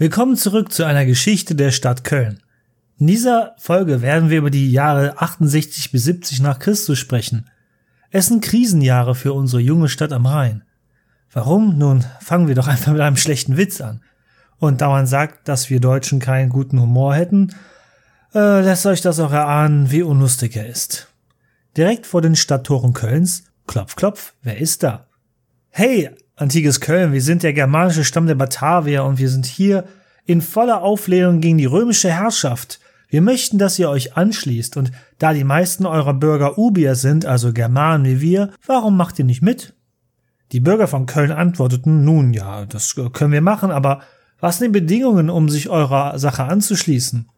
Willkommen zurück zu einer Geschichte der Stadt Köln. In dieser Folge werden wir über die Jahre 68 bis 70 nach Christus sprechen. Es sind Krisenjahre für unsere junge Stadt am Rhein. Warum? Nun fangen wir doch einfach mit einem schlechten Witz an. Und da man sagt, dass wir Deutschen keinen guten Humor hätten, äh, lässt euch das auch erahnen, wie unlustig er ist. Direkt vor den Stadttoren Kölns, klopf, klopf, wer ist da? Hey, antikes Köln, wir sind der germanische Stamm der Batavier und wir sind hier in voller Auflehnung gegen die römische Herrschaft. Wir möchten, dass ihr euch anschließt und da die meisten eurer Bürger Ubier sind, also Germanen wie wir, warum macht ihr nicht mit? Die Bürger von Köln antworteten, nun ja, das können wir machen, aber was sind die Bedingungen, um sich eurer Sache anzuschließen?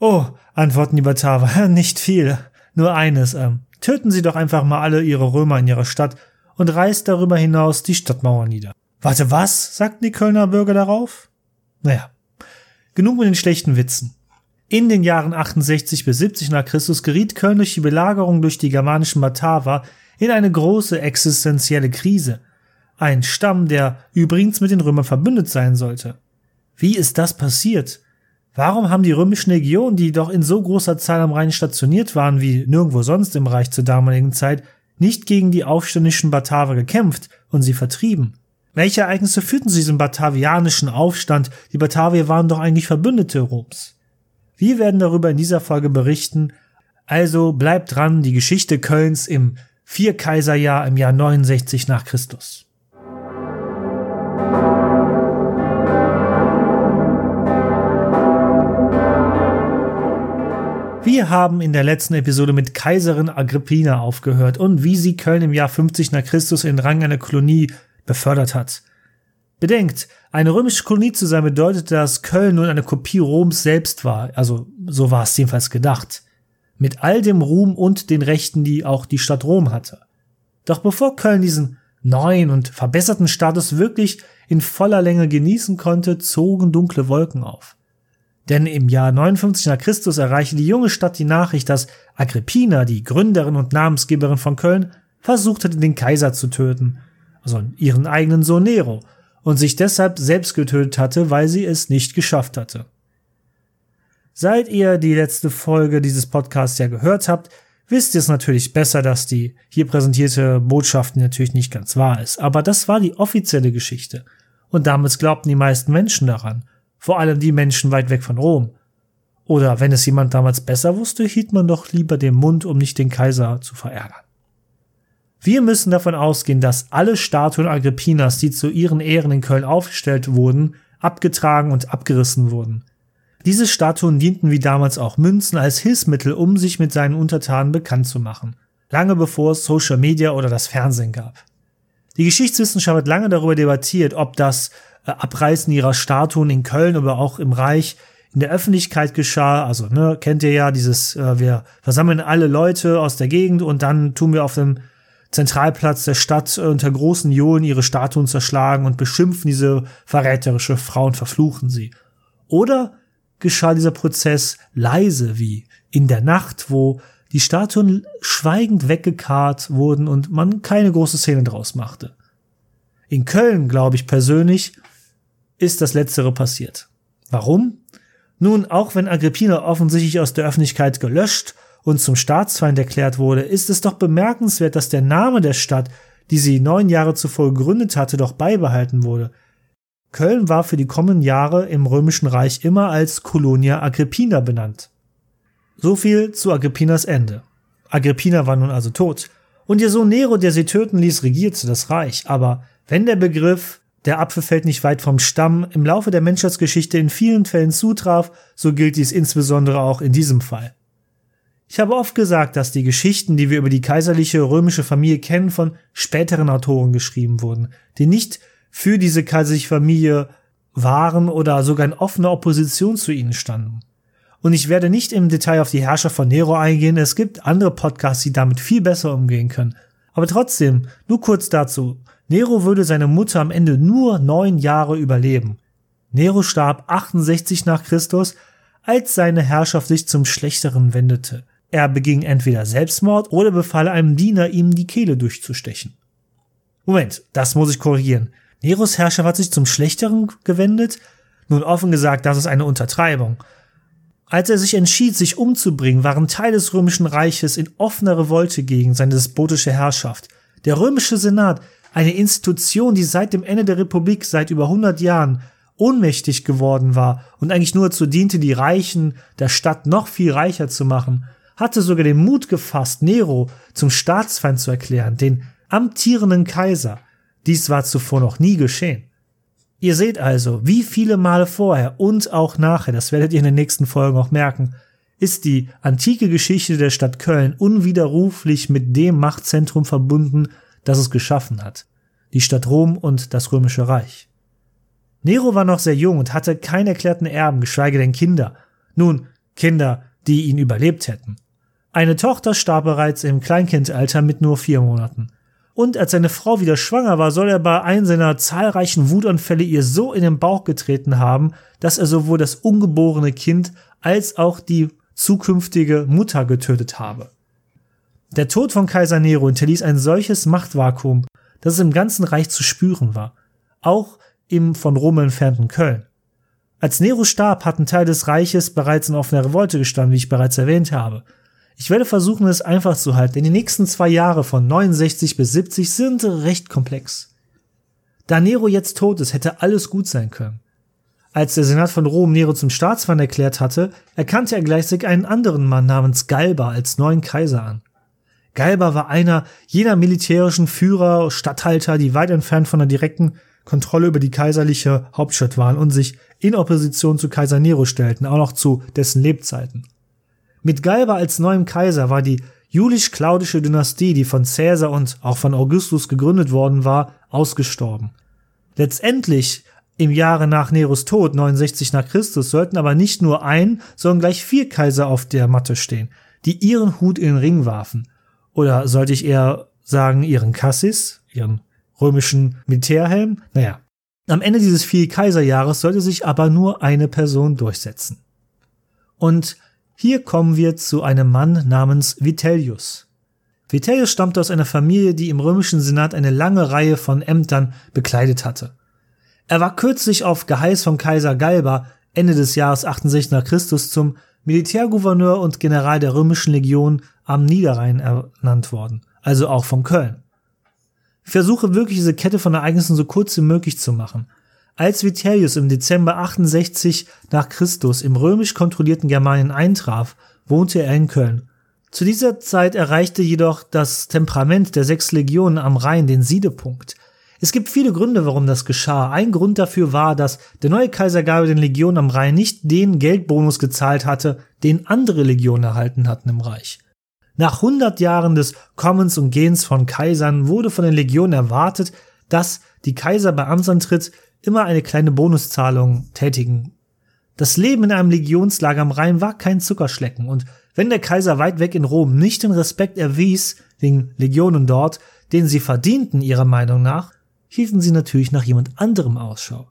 Oh, antworten die Bataver, nicht viel, nur eines, ähm, töten Sie doch einfach mal alle Ihre Römer in Ihrer Stadt und reißt darüber hinaus die Stadtmauer nieder. Warte, was? sagten die Kölner Bürger darauf. Naja, genug mit den schlechten Witzen. In den Jahren 68 bis 70 nach Christus geriet Köln durch die Belagerung durch die germanischen Bataver in eine große existenzielle Krise. Ein Stamm, der übrigens mit den Römern verbündet sein sollte. Wie ist das passiert? Warum haben die römischen Legionen, die doch in so großer Zahl am Rhein stationiert waren wie nirgendwo sonst im Reich zur damaligen Zeit, nicht gegen die aufständischen Bataver gekämpft und sie vertrieben. Welche Ereignisse führten zu diesem batavianischen Aufstand? Die Batavier waren doch eigentlich Verbündete Roms. Wir werden darüber in dieser Folge berichten. Also bleibt dran, die Geschichte Kölns im Vierkaiserjahr im Jahr 69 nach Christus. Wir haben in der letzten Episode mit Kaiserin Agrippina aufgehört und wie sie Köln im Jahr 50 nach Christus in Rang einer Kolonie befördert hat. Bedenkt, eine römische Kolonie zu sein bedeutet, dass Köln nun eine Kopie Roms selbst war, also so war es jedenfalls gedacht. Mit all dem Ruhm und den Rechten, die auch die Stadt Rom hatte. Doch bevor Köln diesen neuen und verbesserten Status wirklich in voller Länge genießen konnte, zogen dunkle Wolken auf. Denn im Jahr 59 nach Christus erreichte die junge Stadt die Nachricht, dass Agrippina, die Gründerin und Namensgeberin von Köln, versucht hatte, den Kaiser zu töten, also ihren eigenen Sohn Nero, und sich deshalb selbst getötet hatte, weil sie es nicht geschafft hatte. Seit ihr die letzte Folge dieses Podcasts ja gehört habt, wisst ihr es natürlich besser, dass die hier präsentierte Botschaft natürlich nicht ganz wahr ist. Aber das war die offizielle Geschichte. Und damals glaubten die meisten Menschen daran vor allem die Menschen weit weg von Rom. Oder wenn es jemand damals besser wusste, hielt man doch lieber den Mund, um nicht den Kaiser zu verärgern. Wir müssen davon ausgehen, dass alle Statuen Agrippinas, die zu ihren Ehren in Köln aufgestellt wurden, abgetragen und abgerissen wurden. Diese Statuen dienten wie damals auch Münzen als Hilfsmittel, um sich mit seinen Untertanen bekannt zu machen, lange bevor es Social Media oder das Fernsehen gab. Die Geschichtswissenschaft hat lange darüber debattiert, ob das Abreißen ihrer Statuen in Köln, aber auch im Reich in der Öffentlichkeit geschah. Also, ne, kennt ihr ja dieses, äh, wir versammeln alle Leute aus der Gegend und dann tun wir auf dem Zentralplatz der Stadt unter großen Johlen ihre Statuen zerschlagen und beschimpfen diese verräterische Frau und verfluchen sie. Oder geschah dieser Prozess leise wie in der Nacht, wo die Statuen schweigend weggekarrt wurden und man keine große Szene draus machte. In Köln, glaube ich persönlich, ist das Letztere passiert. Warum? Nun, auch wenn Agrippina offensichtlich aus der Öffentlichkeit gelöscht und zum Staatsfeind erklärt wurde, ist es doch bemerkenswert, dass der Name der Stadt, die sie neun Jahre zuvor gegründet hatte, doch beibehalten wurde. Köln war für die kommenden Jahre im Römischen Reich immer als Colonia Agrippina benannt. So viel zu Agrippinas Ende. Agrippina war nun also tot. Und ihr Sohn Nero, der sie töten ließ, regierte das Reich. Aber wenn der Begriff der Apfel fällt nicht weit vom Stamm, im Laufe der Menschheitsgeschichte in vielen Fällen zutraf, so gilt dies insbesondere auch in diesem Fall. Ich habe oft gesagt, dass die Geschichten, die wir über die kaiserliche römische Familie kennen, von späteren Autoren geschrieben wurden, die nicht für diese kaiserliche Familie waren oder sogar in offener Opposition zu ihnen standen. Und ich werde nicht im Detail auf die Herrschaft von Nero eingehen, es gibt andere Podcasts, die damit viel besser umgehen können. Aber trotzdem, nur kurz dazu. Nero würde seine Mutter am Ende nur neun Jahre überleben. Nero starb 68 nach Christus, als seine Herrschaft sich zum Schlechteren wendete. Er beging entweder Selbstmord oder befahl einem Diener, ihm die Kehle durchzustechen. Moment, das muss ich korrigieren. Neros Herrschaft hat sich zum Schlechteren gewendet? Nun offen gesagt, das ist eine Untertreibung. Als er sich entschied, sich umzubringen, waren Teile des römischen Reiches in offener Revolte gegen seine despotische Herrschaft. Der römische Senat, eine Institution, die seit dem Ende der Republik, seit über 100 Jahren, ohnmächtig geworden war und eigentlich nur dazu diente, die Reichen der Stadt noch viel reicher zu machen, hatte sogar den Mut gefasst, Nero zum Staatsfeind zu erklären, den amtierenden Kaiser. Dies war zuvor noch nie geschehen. Ihr seht also, wie viele Male vorher und auch nachher, das werdet ihr in den nächsten Folgen auch merken, ist die antike Geschichte der Stadt Köln unwiderruflich mit dem Machtzentrum verbunden, das es geschaffen hat. Die Stadt Rom und das Römische Reich. Nero war noch sehr jung und hatte keinen erklärten Erben, geschweige denn Kinder. Nun, Kinder, die ihn überlebt hätten. Eine Tochter starb bereits im Kleinkindalter mit nur vier Monaten und als seine Frau wieder schwanger war, soll er bei einem seiner zahlreichen Wutanfälle ihr so in den Bauch getreten haben, dass er sowohl das ungeborene Kind als auch die zukünftige Mutter getötet habe. Der Tod von Kaiser Nero hinterließ ein solches Machtvakuum, dass es im ganzen Reich zu spüren war, auch im von Rom entfernten Köln. Als Nero starb, hatten Teil des Reiches bereits in offener Revolte gestanden, wie ich bereits erwähnt habe. Ich werde versuchen, es einfach zu halten, denn die nächsten zwei Jahre von 69 bis 70 sind recht komplex. Da Nero jetzt tot ist, hätte alles gut sein können. Als der Senat von Rom Nero zum Staatsfeind erklärt hatte, erkannte er gleichzeitig einen anderen Mann namens Galba als neuen Kaiser an. Galba war einer jener militärischen Führer, Statthalter, die weit entfernt von der direkten Kontrolle über die kaiserliche Hauptstadt waren und sich in Opposition zu Kaiser Nero stellten, auch noch zu dessen Lebzeiten. Mit Galba als neuem Kaiser war die julisch-claudische Dynastie, die von Caesar und auch von Augustus gegründet worden war, ausgestorben. Letztendlich im Jahre nach Neros Tod 69 nach Christus sollten aber nicht nur ein, sondern gleich vier Kaiser auf der Matte stehen, die ihren Hut in den Ring warfen. Oder sollte ich eher sagen, ihren Cassis, ihren römischen Militärhelm? Naja. Am Ende dieses vier Kaiserjahres sollte sich aber nur eine Person durchsetzen. Und hier kommen wir zu einem Mann namens Vitellius. Vitellius stammte aus einer Familie, die im römischen Senat eine lange Reihe von Ämtern bekleidet hatte. Er war kürzlich auf Geheiß von Kaiser Galba Ende des Jahres 68 nach Christus zum Militärgouverneur und General der römischen Legion am Niederrhein ernannt worden, also auch von Köln. Ich versuche wirklich diese Kette von Ereignissen so kurz wie möglich zu machen. Als Vitellius im Dezember 68 nach Christus im römisch kontrollierten Germanien eintraf, wohnte er in Köln. Zu dieser Zeit erreichte jedoch das Temperament der sechs Legionen am Rhein den Siedepunkt. Es gibt viele Gründe, warum das geschah. Ein Grund dafür war, dass der neue Kaiser Gabe den Legionen am Rhein nicht den Geldbonus gezahlt hatte, den andere Legionen erhalten hatten im Reich. Nach 100 Jahren des Kommens und Gehens von Kaisern wurde von den Legionen erwartet, dass die Kaiser bei Amtsantritt immer eine kleine Bonuszahlung tätigen. Das Leben in einem Legionslager am Rhein war kein Zuckerschlecken und wenn der Kaiser weit weg in Rom nicht den Respekt erwies, den Legionen dort, den sie verdienten ihrer Meinung nach, hielten sie natürlich nach jemand anderem Ausschau.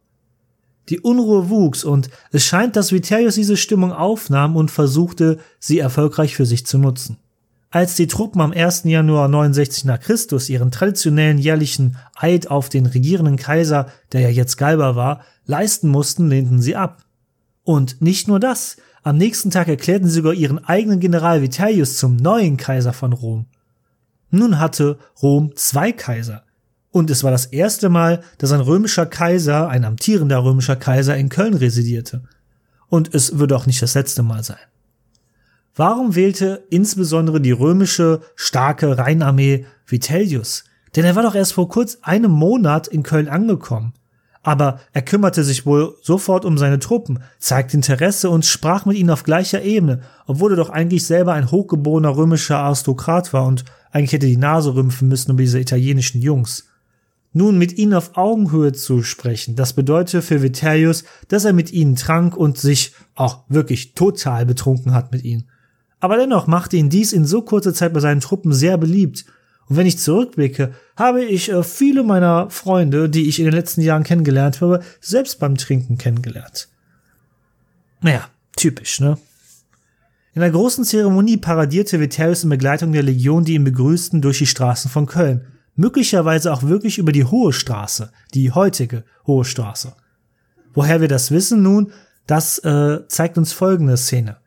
Die Unruhe wuchs und es scheint, dass Vitellius diese Stimmung aufnahm und versuchte, sie erfolgreich für sich zu nutzen. Als die Truppen am 1. Januar 69 nach Christus ihren traditionellen jährlichen Eid auf den regierenden Kaiser, der ja jetzt Galba war, leisten mussten, lehnten sie ab. Und nicht nur das, am nächsten Tag erklärten sie sogar ihren eigenen General Vitellius zum neuen Kaiser von Rom. Nun hatte Rom zwei Kaiser. Und es war das erste Mal, dass ein römischer Kaiser, ein amtierender römischer Kaiser in Köln residierte. Und es würde auch nicht das letzte Mal sein. Warum wählte insbesondere die römische starke Rheinarmee Vitellius? Denn er war doch erst vor kurz einem Monat in Köln angekommen. Aber er kümmerte sich wohl sofort um seine Truppen, zeigte Interesse und sprach mit ihnen auf gleicher Ebene, obwohl er doch eigentlich selber ein hochgeborener römischer Aristokrat war und eigentlich hätte die Nase rümpfen müssen über diese italienischen Jungs. Nun mit ihnen auf Augenhöhe zu sprechen, das bedeutete für Vitellius, dass er mit ihnen trank und sich auch wirklich total betrunken hat mit ihnen. Aber dennoch machte ihn dies in so kurzer Zeit bei seinen Truppen sehr beliebt. Und wenn ich zurückblicke, habe ich äh, viele meiner Freunde, die ich in den letzten Jahren kennengelernt habe, selbst beim Trinken kennengelernt. Naja, typisch, ne? In der großen Zeremonie paradierte Vitellius in Begleitung der Legion, die ihn begrüßten, durch die Straßen von Köln. Möglicherweise auch wirklich über die Hohe Straße, die heutige Hohe Straße. Woher wir das wissen nun, das äh, zeigt uns folgende Szene.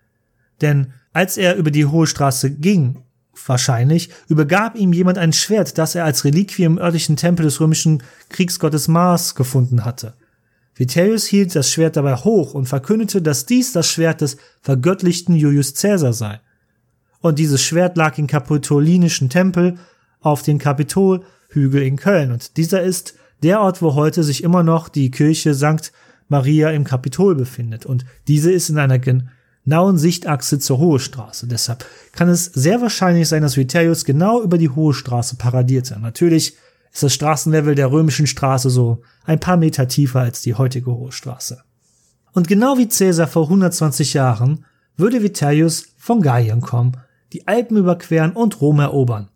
Denn als er über die Hohe Straße ging, wahrscheinlich, übergab ihm jemand ein Schwert, das er als Reliquie im örtlichen Tempel des römischen Kriegsgottes Mars gefunden hatte. Vitellius hielt das Schwert dabei hoch und verkündete, dass dies das Schwert des vergöttlichten Julius Caesar sei. Und dieses Schwert lag im kapitolinischen Tempel auf dem Kapitolhügel in Köln. Und dieser ist der Ort, wo heute sich immer noch die Kirche St. Maria im Kapitol befindet. Und diese ist in einer genauen Sichtachse zur Hohe Straße. Deshalb kann es sehr wahrscheinlich sein, dass Vitellius genau über die Hohe Straße paradierte. Natürlich ist das Straßenlevel der römischen Straße so ein paar Meter tiefer als die heutige Hohe Straße. Und genau wie Caesar vor 120 Jahren würde Vitellius von Gallien kommen, die Alpen überqueren und Rom erobern.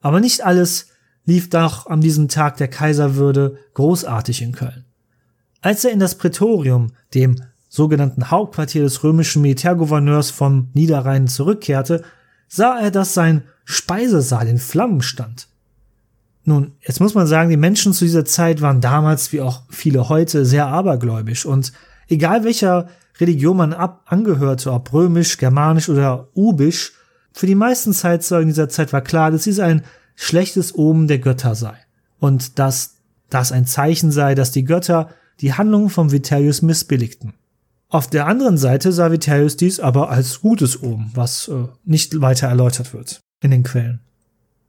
Aber nicht alles lief doch an diesem Tag der Kaiserwürde großartig in Köln. Als er in das Prätorium, dem sogenannten Hauptquartier des römischen Militärgouverneurs von Niederrhein zurückkehrte, sah er, dass sein Speisesaal in Flammen stand. Nun, jetzt muss man sagen, die Menschen zu dieser Zeit waren damals, wie auch viele heute, sehr abergläubisch und egal welcher Religion man ab angehörte, ob römisch, germanisch oder ubisch, für die meisten Zeitzeugen dieser Zeit war klar, dass dies ein schlechtes Omen der Götter sei und dass das ein Zeichen sei, dass die Götter die Handlungen von Vitellius missbilligten. Auf der anderen Seite sah Vitellius dies aber als gutes Omen, was äh, nicht weiter erläutert wird in den Quellen.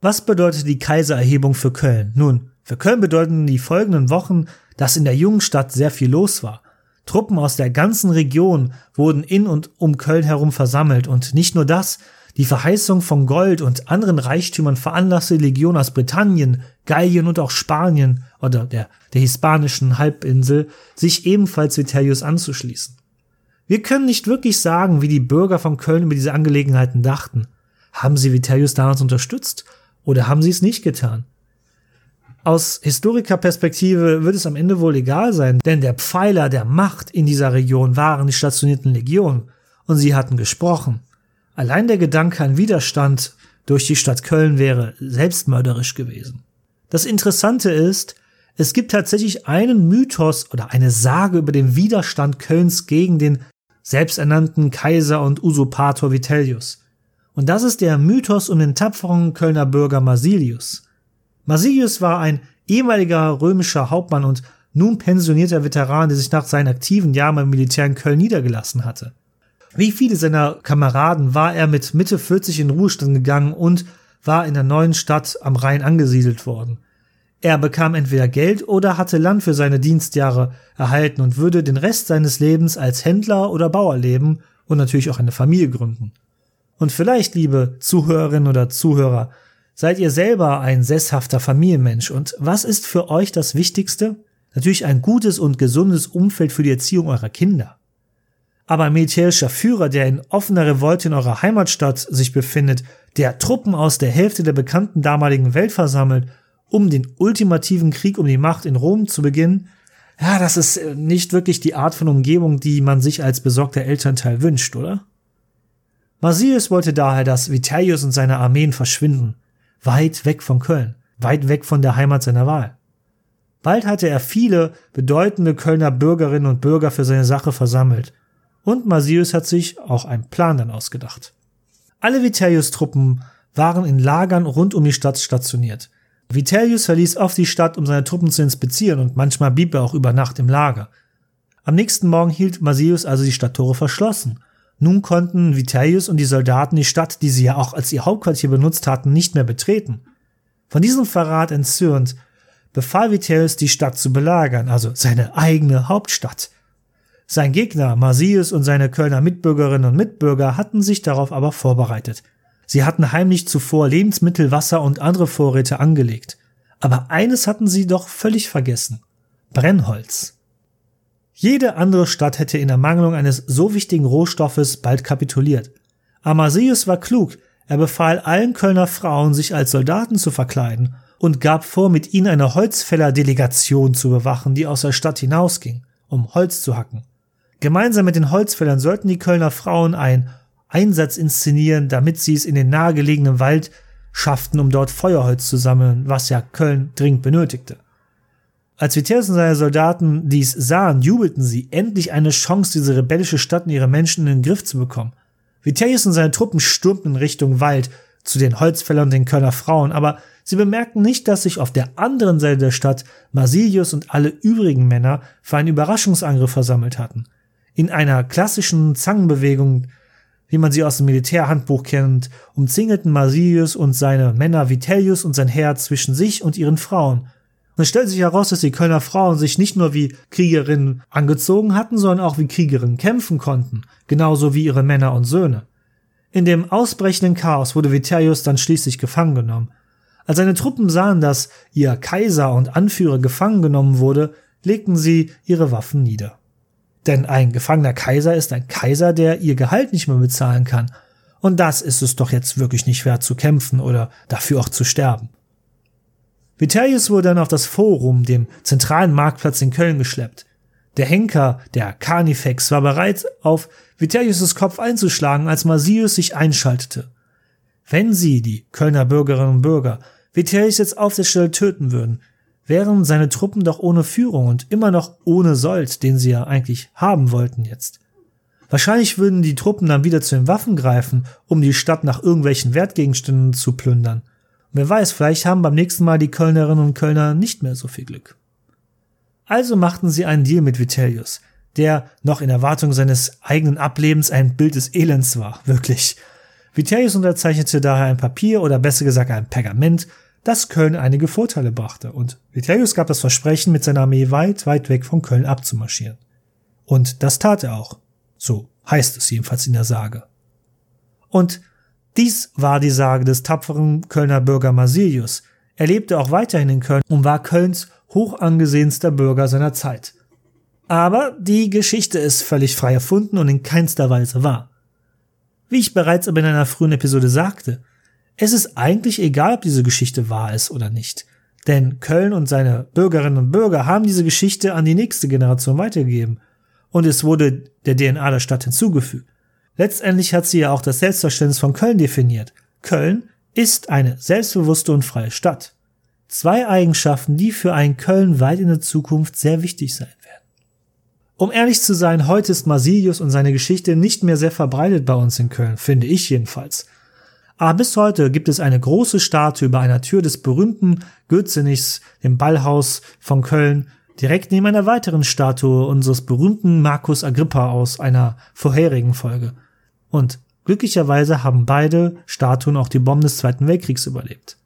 Was bedeutet die Kaisererhebung für Köln? Nun, für Köln bedeuten die folgenden Wochen, dass in der jungen Stadt sehr viel los war. Truppen aus der ganzen Region wurden in und um Köln herum versammelt und nicht nur das, die Verheißung von Gold und anderen Reichtümern veranlasste die Legion aus Britannien, Gallien und auch Spanien oder der, der hispanischen Halbinsel sich ebenfalls Vitellius anzuschließen. Wir können nicht wirklich sagen, wie die Bürger von Köln über diese Angelegenheiten dachten. Haben sie Vitellius damals unterstützt oder haben sie es nicht getan? Aus Historikerperspektive wird es am Ende wohl egal sein, denn der Pfeiler der Macht in dieser Region waren die stationierten Legionen und sie hatten gesprochen. Allein der Gedanke an Widerstand durch die Stadt Köln wäre selbstmörderisch gewesen. Das Interessante ist, es gibt tatsächlich einen Mythos oder eine Sage über den Widerstand Kölns gegen den selbsternannten Kaiser und Usurpator Vitellius. Und das ist der Mythos um den tapferen Kölner Bürger Marsilius. Marsilius war ein ehemaliger römischer Hauptmann und nun pensionierter Veteran, der sich nach seinen aktiven Jahren beim Militär in Köln niedergelassen hatte. Wie viele seiner Kameraden war er mit Mitte 40 in Ruhestand gegangen und war in der neuen Stadt am Rhein angesiedelt worden. Er bekam entweder Geld oder hatte Land für seine Dienstjahre erhalten und würde den Rest seines Lebens als Händler oder Bauer leben und natürlich auch eine Familie gründen. Und vielleicht, liebe Zuhörerinnen oder Zuhörer, seid ihr selber ein sesshafter Familienmensch. Und was ist für euch das Wichtigste? Natürlich ein gutes und gesundes Umfeld für die Erziehung eurer Kinder. Aber ein militärischer Führer, der in offener Revolte in eurer Heimatstadt sich befindet, der Truppen aus der Hälfte der bekannten damaligen Welt versammelt, um den ultimativen Krieg um die Macht in Rom zu beginnen, ja, das ist nicht wirklich die Art von Umgebung, die man sich als besorgter Elternteil wünscht, oder? Marsius wollte daher, dass Vitellius und seine Armeen verschwinden, weit weg von Köln, weit weg von der Heimat seiner Wahl. Bald hatte er viele bedeutende Kölner Bürgerinnen und Bürger für seine Sache versammelt, und Marsius hat sich auch einen Plan dann ausgedacht. Alle Vitellius-Truppen waren in Lagern rund um die Stadt stationiert. Vitellius verließ oft die Stadt, um seine Truppen zu inspizieren, und manchmal blieb er auch über Nacht im Lager. Am nächsten Morgen hielt Marsius also die Stadttore verschlossen nun konnten Vitellius und die Soldaten die Stadt, die sie ja auch als ihr Hauptquartier benutzt hatten, nicht mehr betreten. Von diesem Verrat entzürnt, befahl Vitellius, die Stadt zu belagern, also seine eigene Hauptstadt. Sein Gegner, Marsius und seine Kölner Mitbürgerinnen und Mitbürger hatten sich darauf aber vorbereitet. Sie hatten heimlich zuvor Lebensmittel, Wasser und andere Vorräte angelegt. Aber eines hatten sie doch völlig vergessen. Brennholz. Jede andere Stadt hätte in Ermangelung eines so wichtigen Rohstoffes bald kapituliert. Amasius war klug, er befahl allen Kölner Frauen, sich als Soldaten zu verkleiden und gab vor, mit ihnen eine Holzfällerdelegation zu bewachen, die aus der Stadt hinausging, um Holz zu hacken. Gemeinsam mit den Holzfällern sollten die Kölner Frauen einen Einsatz inszenieren, damit sie es in den nahegelegenen Wald schafften, um dort Feuerholz zu sammeln, was ja Köln dringend benötigte. Als Vitellius und seine Soldaten dies sahen, jubelten sie, endlich eine Chance, diese rebellische Stadt und ihre Menschen in den Griff zu bekommen. Vitellius und seine Truppen stürmten in Richtung Wald, zu den Holzfällern und den Kölner Frauen, aber sie bemerkten nicht, dass sich auf der anderen Seite der Stadt Marsilius und alle übrigen Männer für einen Überraschungsangriff versammelt hatten. In einer klassischen Zangenbewegung, wie man sie aus dem Militärhandbuch kennt, umzingelten Marsilius und seine Männer Vitellius und sein Heer zwischen sich und ihren Frauen. Und es stellt sich heraus, dass die Kölner Frauen sich nicht nur wie Kriegerinnen angezogen hatten, sondern auch wie Kriegerinnen kämpfen konnten, genauso wie ihre Männer und Söhne. In dem ausbrechenden Chaos wurde Vitellius dann schließlich gefangen genommen. Als seine Truppen sahen, dass ihr Kaiser und Anführer gefangen genommen wurde, legten sie ihre Waffen nieder. Denn ein gefangener Kaiser ist ein Kaiser, der ihr Gehalt nicht mehr bezahlen kann. Und das ist es doch jetzt wirklich nicht wert zu kämpfen oder dafür auch zu sterben. Vitellius wurde dann auf das Forum, dem zentralen Marktplatz in Köln, geschleppt. Der Henker, der Carnifex, war bereit, auf Vitellius' Kopf einzuschlagen, als Marsius sich einschaltete. Wenn sie, die Kölner Bürgerinnen und Bürger, Vitellius jetzt auf der Stelle töten würden, wären seine Truppen doch ohne Führung und immer noch ohne Sold, den sie ja eigentlich haben wollten jetzt. Wahrscheinlich würden die Truppen dann wieder zu den Waffen greifen, um die Stadt nach irgendwelchen Wertgegenständen zu plündern. Wer weiß, vielleicht haben beim nächsten Mal die Kölnerinnen und Kölner nicht mehr so viel Glück. Also machten sie einen Deal mit Vitellius, der noch in Erwartung seines eigenen Ablebens ein Bild des Elends war, wirklich. Vitellius unterzeichnete daher ein Papier oder besser gesagt ein Pergament, das Köln einige Vorteile brachte, und Vitellius gab das Versprechen, mit seiner Armee weit, weit weg von Köln abzumarschieren. Und das tat er auch. So heißt es jedenfalls in der Sage. Und dies war die Sage des tapferen Kölner Bürger Marsilius. Er lebte auch weiterhin in Köln und war Kölns hoch angesehenster Bürger seiner Zeit. Aber die Geschichte ist völlig frei erfunden und in keinster Weise wahr. Wie ich bereits aber in einer frühen Episode sagte, es ist eigentlich egal, ob diese Geschichte wahr ist oder nicht. Denn Köln und seine Bürgerinnen und Bürger haben diese Geschichte an die nächste Generation weitergegeben. Und es wurde der DNA der Stadt hinzugefügt. Letztendlich hat sie ja auch das Selbstverständnis von Köln definiert. Köln ist eine selbstbewusste und freie Stadt. Zwei Eigenschaften, die für ein Köln weit in der Zukunft sehr wichtig sein werden. Um ehrlich zu sein, heute ist Marsilius und seine Geschichte nicht mehr sehr verbreitet bei uns in Köln, finde ich jedenfalls. Aber bis heute gibt es eine große Statue über einer Tür des berühmten Götzenichs, dem Ballhaus von Köln, direkt neben einer weiteren Statue unseres berühmten Markus Agrippa aus einer vorherigen Folge. Und glücklicherweise haben beide Statuen auch die Bomben des Zweiten Weltkriegs überlebt.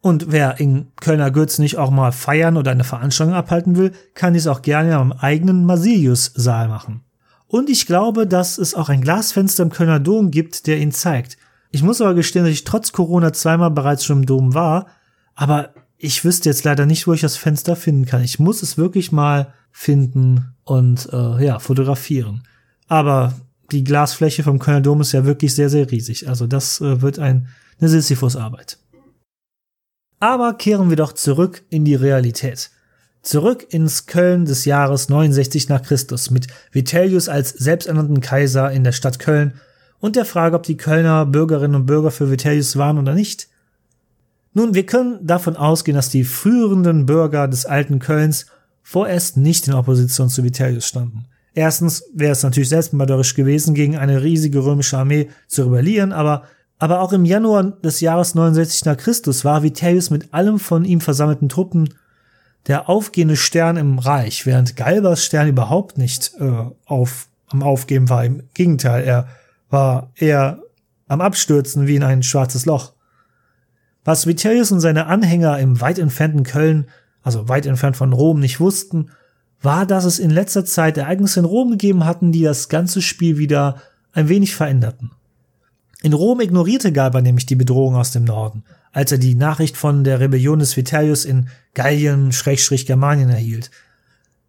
Und wer in Kölner Götz nicht auch mal feiern oder eine Veranstaltung abhalten will, kann dies auch gerne am eigenen Masilius-Saal machen. Und ich glaube, dass es auch ein Glasfenster im Kölner Dom gibt, der ihn zeigt. Ich muss aber gestehen, dass ich trotz Corona zweimal bereits schon im Dom war, aber ich wüsste jetzt leider nicht, wo ich das Fenster finden kann. Ich muss es wirklich mal finden und äh, ja, fotografieren. Aber die Glasfläche vom Kölner Dom ist ja wirklich sehr, sehr riesig. Also das äh, wird ein, eine Sisyphus-Arbeit. Aber kehren wir doch zurück in die Realität. Zurück ins Köln des Jahres 69 nach Christus mit Vitellius als selbsternannten Kaiser in der Stadt Köln und der Frage, ob die Kölner Bürgerinnen und Bürger für Vitellius waren oder nicht. Nun, wir können davon ausgehen, dass die führenden Bürger des alten Kölns vorerst nicht in Opposition zu Vitellius standen. Erstens wäre es natürlich selbstmörderisch gewesen, gegen eine riesige römische Armee zu rebellieren, aber, aber auch im Januar des Jahres 69 nach Christus war Vitellius mit allem von ihm versammelten Truppen der aufgehende Stern im Reich, während Galbas Stern überhaupt nicht äh, auf, am Aufgeben war. Im Gegenteil, er war eher am Abstürzen wie in ein schwarzes Loch. Was Vitellius und seine Anhänger im weit entfernten Köln, also weit entfernt von Rom, nicht wussten, war, dass es in letzter Zeit Ereignisse in Rom gegeben hatten, die das ganze Spiel wieder ein wenig veränderten. In Rom ignorierte Galba nämlich die Bedrohung aus dem Norden, als er die Nachricht von der Rebellion des Vitellius in Gallien-Germanien erhielt.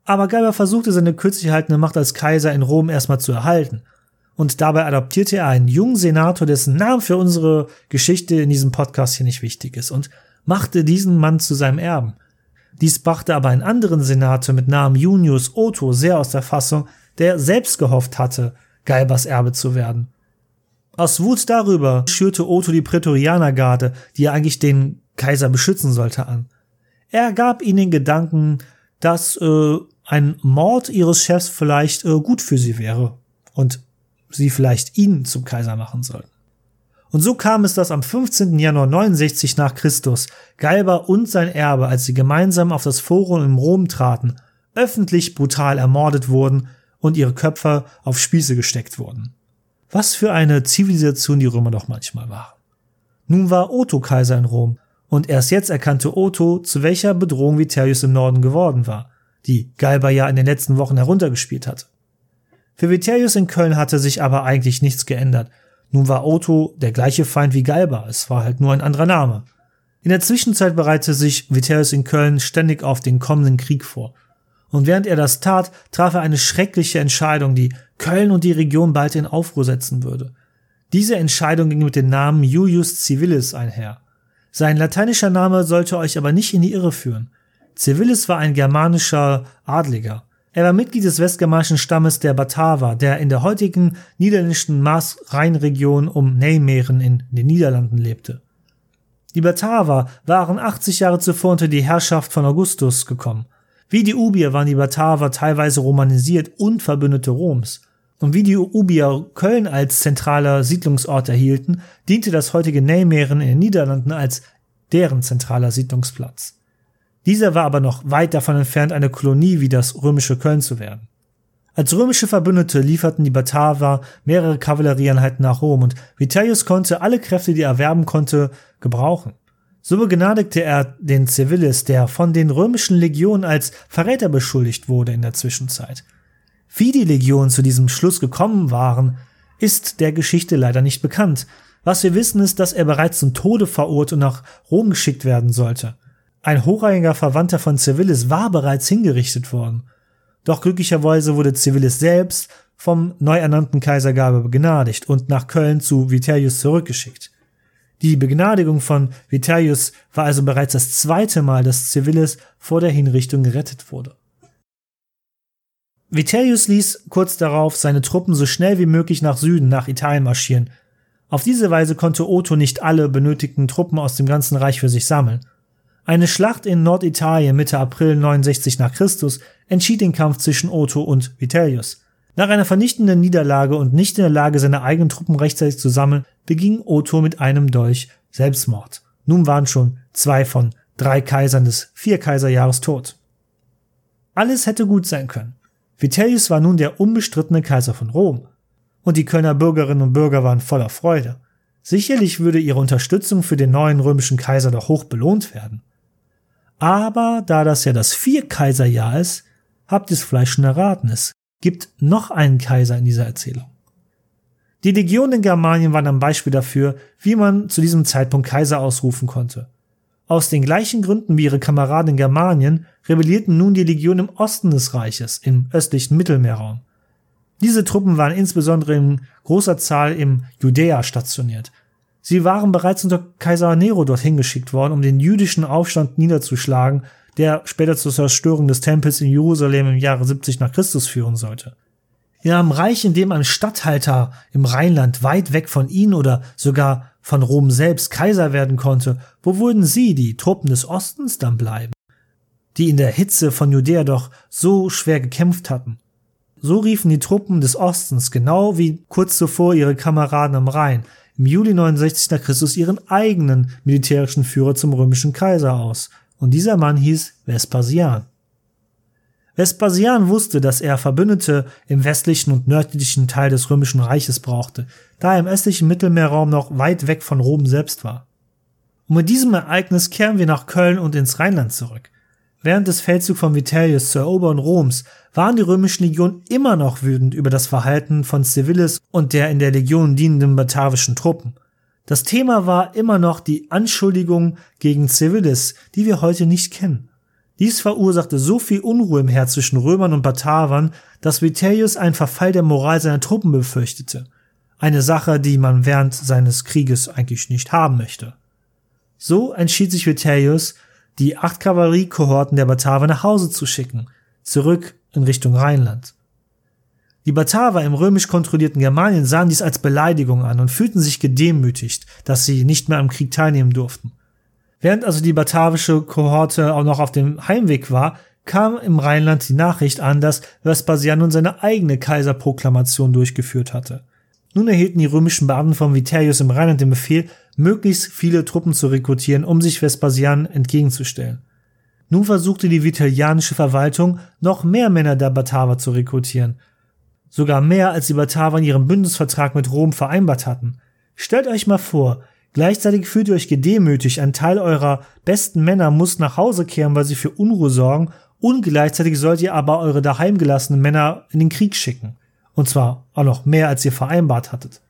Aber Galba versuchte seine kürzlich erhaltene Macht als Kaiser in Rom erstmal zu erhalten. Und dabei adoptierte er einen jungen Senator, dessen Name für unsere Geschichte in diesem Podcast hier nicht wichtig ist, und machte diesen Mann zu seinem Erben. Dies brachte aber einen anderen Senator mit Namen Junius Otto sehr aus der Fassung, der selbst gehofft hatte, Galbas Erbe zu werden. Aus Wut darüber schürte Otto die Prätorianergarde, die er eigentlich den Kaiser beschützen sollte, an. Er gab ihnen den Gedanken, dass äh, ein Mord ihres Chefs vielleicht äh, gut für sie wäre und sie vielleicht ihn zum Kaiser machen sollten. Und so kam es, dass am 15. Januar 69 nach Christus Galba und sein Erbe, als sie gemeinsam auf das Forum in Rom traten, öffentlich brutal ermordet wurden und ihre Köpfe auf Spieße gesteckt wurden. Was für eine Zivilisation die Römer doch manchmal waren. Nun war Otto Kaiser in Rom, und erst jetzt erkannte Otto, zu welcher Bedrohung Vitellius im Norden geworden war die Galba ja in den letzten Wochen heruntergespielt hat. Für Vitellius in Köln hatte sich aber eigentlich nichts geändert. Nun war Otto der gleiche Feind wie Galba, es war halt nur ein anderer Name. In der Zwischenzeit bereitete sich Vitellius in Köln ständig auf den kommenden Krieg vor. Und während er das tat, traf er eine schreckliche Entscheidung, die Köln und die Region bald in Aufruhr setzen würde. Diese Entscheidung ging mit dem Namen Julius Civilis einher. Sein lateinischer Name sollte euch aber nicht in die Irre führen. Civilis war ein germanischer Adliger. Er war Mitglied des westgermanischen Stammes der Bataver, der in der heutigen niederländischen Maas-Rhein-Region um Nijmegen in den Niederlanden lebte. Die Bataver waren 80 Jahre zuvor unter die Herrschaft von Augustus gekommen. Wie die Ubier waren die Bataver teilweise romanisiert und Verbündete Roms. Und wie die Ubier Köln als zentraler Siedlungsort erhielten, diente das heutige Nijmegen in den Niederlanden als deren zentraler Siedlungsplatz. Dieser war aber noch weit davon entfernt, eine Kolonie wie das römische Köln zu werden. Als römische Verbündete lieferten die Bataver mehrere Kavallerieeinheiten nach Rom und Vitellius konnte alle Kräfte, die er erwerben konnte, gebrauchen. So begnadigte er den Civilis, der von den römischen Legionen als Verräter beschuldigt wurde in der Zwischenzeit. Wie die Legionen zu diesem Schluss gekommen waren, ist der Geschichte leider nicht bekannt. Was wir wissen ist, dass er bereits zum Tode verurteilt und nach Rom geschickt werden sollte. Ein hochrangiger Verwandter von Civilis war bereits hingerichtet worden. Doch glücklicherweise wurde Civilis selbst vom neu ernannten Kaiser Gabe begnadigt und nach Köln zu Vitellius zurückgeschickt. Die Begnadigung von Vitellius war also bereits das zweite Mal, dass Civilis vor der Hinrichtung gerettet wurde. Vitellius ließ kurz darauf seine Truppen so schnell wie möglich nach Süden, nach Italien marschieren. Auf diese Weise konnte Otto nicht alle benötigten Truppen aus dem ganzen Reich für sich sammeln. Eine Schlacht in Norditalien Mitte April 69 nach Christus entschied den Kampf zwischen Otto und Vitellius. Nach einer vernichtenden Niederlage und nicht in der Lage, seine eigenen Truppen rechtzeitig zu sammeln, beging Otto mit einem Dolch Selbstmord. Nun waren schon zwei von drei Kaisern des Vierkaiserjahres tot. Alles hätte gut sein können. Vitellius war nun der unbestrittene Kaiser von Rom. Und die Kölner Bürgerinnen und Bürger waren voller Freude. Sicherlich würde ihre Unterstützung für den neuen römischen Kaiser doch hoch belohnt werden. Aber da das ja das Vierkaiserjahr ist, habt ihr es vielleicht schon erraten, es gibt noch einen Kaiser in dieser Erzählung. Die Legionen in Germanien waren ein Beispiel dafür, wie man zu diesem Zeitpunkt Kaiser ausrufen konnte. Aus den gleichen Gründen wie ihre Kameraden in Germanien rebellierten nun die Legionen im Osten des Reiches, im östlichen Mittelmeerraum. Diese Truppen waren insbesondere in großer Zahl im Judäa stationiert, Sie waren bereits unter Kaiser Nero dorthin geschickt worden, um den jüdischen Aufstand niederzuschlagen, der später zur Zerstörung des Tempels in Jerusalem im Jahre 70 nach Christus führen sollte. In einem Reich, in dem ein Statthalter im Rheinland weit weg von ihnen oder sogar von Rom selbst Kaiser werden konnte, wo würden sie, die Truppen des Ostens, dann bleiben? Die in der Hitze von Judäa doch so schwer gekämpft hatten. So riefen die Truppen des Ostens, genau wie kurz zuvor ihre Kameraden am Rhein, im Juli 69 nach Christus ihren eigenen militärischen Führer zum römischen Kaiser aus. Und dieser Mann hieß Vespasian. Vespasian wusste, dass er Verbündete im westlichen und nördlichen Teil des römischen Reiches brauchte, da er im östlichen Mittelmeerraum noch weit weg von Rom selbst war. Und mit diesem Ereignis kehren wir nach Köln und ins Rheinland zurück. Während des Feldzugs von Vitellius zur Eroberung Roms waren die römischen Legionen immer noch wütend über das Verhalten von Civilis und der in der Legion dienenden batavischen Truppen. Das Thema war immer noch die Anschuldigung gegen Civilis, die wir heute nicht kennen. Dies verursachte so viel Unruhe im Herz zwischen Römern und Batavern, dass Vitellius einen Verfall der Moral seiner Truppen befürchtete. Eine Sache, die man während seines Krieges eigentlich nicht haben möchte. So entschied sich Vitellius, die acht Kavalleriekohorten der Bataver nach Hause zu schicken, zurück in Richtung Rheinland. Die Bataver im römisch kontrollierten Germanien sahen dies als Beleidigung an und fühlten sich gedemütigt, dass sie nicht mehr am Krieg teilnehmen durften. Während also die batavische Kohorte auch noch auf dem Heimweg war, kam im Rheinland die Nachricht an, dass Vespasian nun seine eigene Kaiserproklamation durchgeführt hatte. Nun erhielten die römischen Beamten von Vitellius im Rheinland den Befehl, möglichst viele Truppen zu rekrutieren, um sich Vespasian entgegenzustellen. Nun versuchte die vitellianische Verwaltung, noch mehr Männer der Bataver zu rekrutieren. Sogar mehr, als die Bataver in ihrem Bündnisvertrag mit Rom vereinbart hatten. Stellt euch mal vor, gleichzeitig fühlt ihr euch gedemütigt, ein Teil eurer besten Männer muss nach Hause kehren, weil sie für Unruhe sorgen, und gleichzeitig sollt ihr aber eure daheimgelassenen Männer in den Krieg schicken. Und zwar auch noch mehr, als ihr vereinbart hattet.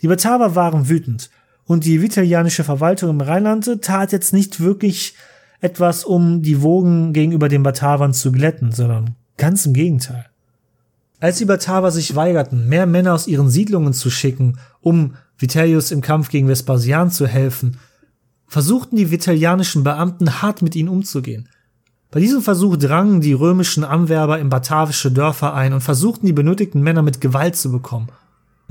Die Bataver waren wütend, und die vitellianische Verwaltung im Rheinland tat jetzt nicht wirklich etwas, um die Wogen gegenüber den Batavern zu glätten, sondern ganz im Gegenteil. Als die Bataver sich weigerten, mehr Männer aus ihren Siedlungen zu schicken, um Vitellius im Kampf gegen Vespasian zu helfen, versuchten die vitellianischen Beamten hart mit ihnen umzugehen. Bei diesem Versuch drangen die römischen Anwerber in batavische Dörfer ein und versuchten die benötigten Männer mit Gewalt zu bekommen.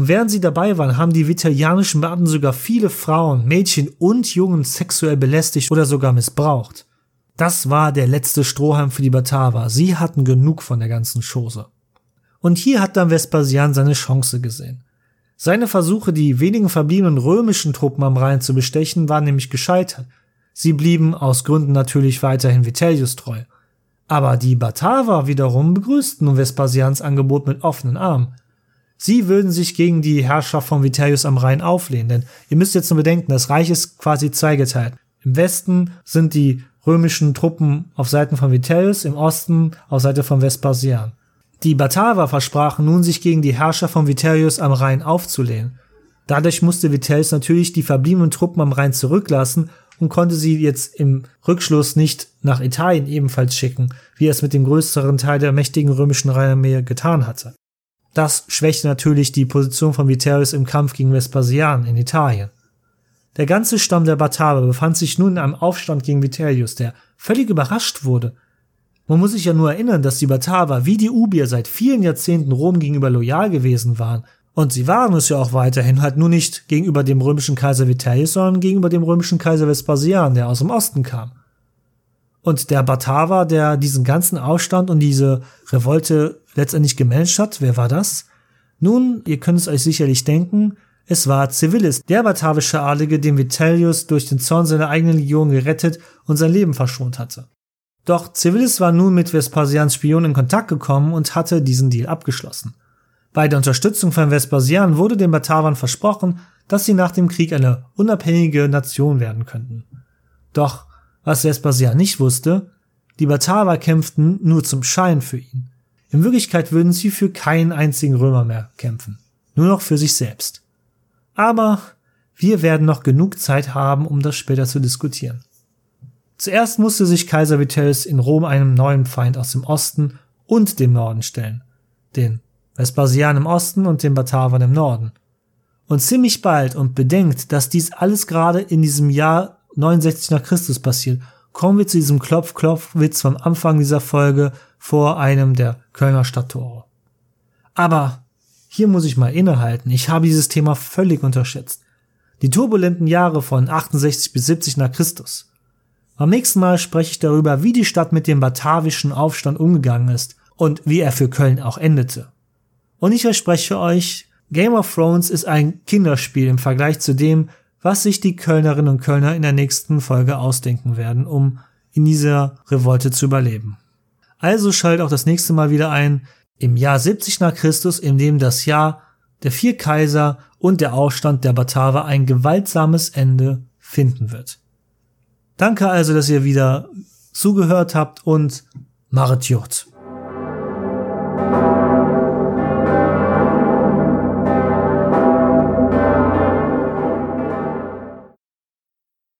Und während sie dabei waren, haben die vitellianischen Beamten sogar viele Frauen, Mädchen und Jungen sexuell belästigt oder sogar missbraucht. Das war der letzte Strohhalm für die Bataver. Sie hatten genug von der ganzen Chose. Und hier hat dann Vespasian seine Chance gesehen. Seine Versuche, die wenigen verbliebenen römischen Truppen am Rhein zu bestechen, waren nämlich gescheitert. Sie blieben aus Gründen natürlich weiterhin Vitellius treu. Aber die Bataver wiederum begrüßten nun Vespasians Angebot mit offenen Armen. Sie würden sich gegen die Herrschaft von Vitellius am Rhein auflehnen, denn ihr müsst jetzt nur bedenken, das Reich ist quasi zweigeteilt. Im Westen sind die römischen Truppen auf Seiten von Vitellius, im Osten auf Seite von Vespasian. Die Bataver versprachen nun, sich gegen die Herrscher von Vitellius am Rhein aufzulehnen. Dadurch musste Vitellius natürlich die verbliebenen Truppen am Rhein zurücklassen und konnte sie jetzt im Rückschluss nicht nach Italien ebenfalls schicken, wie er es mit dem größeren Teil der mächtigen römischen Rheinarmee getan hatte. Das schwächte natürlich die Position von Vitellius im Kampf gegen Vespasian in Italien. Der ganze Stamm der Bataver befand sich nun in einem Aufstand gegen Vitellius, der völlig überrascht wurde, man muss sich ja nur erinnern, dass die Bataver wie die Ubier seit vielen Jahrzehnten Rom gegenüber loyal gewesen waren. Und sie waren es ja auch weiterhin, halt nur nicht gegenüber dem römischen Kaiser Vitellius, sondern gegenüber dem römischen Kaiser Vespasian, der aus dem Osten kam. Und der Bataver, der diesen ganzen Aufstand und diese Revolte letztendlich gemanagt hat, wer war das? Nun, ihr könnt es euch sicherlich denken, es war Civilis, der batavische Adlige, den Vitellius durch den Zorn seiner eigenen Legion gerettet und sein Leben verschont hatte. Doch Civilis war nun mit Vespasians Spion in Kontakt gekommen und hatte diesen Deal abgeschlossen. Bei der Unterstützung von Vespasian wurde den Batavern versprochen, dass sie nach dem Krieg eine unabhängige Nation werden könnten. Doch, was Vespasian nicht wusste, die Bataver kämpften nur zum Schein für ihn. In Wirklichkeit würden sie für keinen einzigen Römer mehr kämpfen, nur noch für sich selbst. Aber wir werden noch genug Zeit haben, um das später zu diskutieren. Zuerst musste sich Kaiser Vitellius in Rom einem neuen Feind aus dem Osten und dem Norden stellen, den Vespasian im Osten und den Batavern im Norden. Und ziemlich bald und bedenkt, dass dies alles gerade in diesem Jahr 69 nach Christus passiert, kommen wir zu diesem Klopf-Klopf-Witz vom Anfang dieser Folge vor einem der Kölner Stadttore. Aber hier muss ich mal innehalten, ich habe dieses Thema völlig unterschätzt. Die turbulenten Jahre von 68 bis 70 nach Christus am nächsten Mal spreche ich darüber, wie die Stadt mit dem batavischen Aufstand umgegangen ist und wie er für Köln auch endete. Und ich verspreche euch, Game of Thrones ist ein Kinderspiel im Vergleich zu dem, was sich die Kölnerinnen und Kölner in der nächsten Folge ausdenken werden, um in dieser Revolte zu überleben. Also schaltet auch das nächste Mal wieder ein, im Jahr 70 nach Christus, in dem das Jahr der vier Kaiser und der Aufstand der Bataver ein gewaltsames Ende finden wird. Danke also, dass ihr wieder zugehört habt und Maret Jod.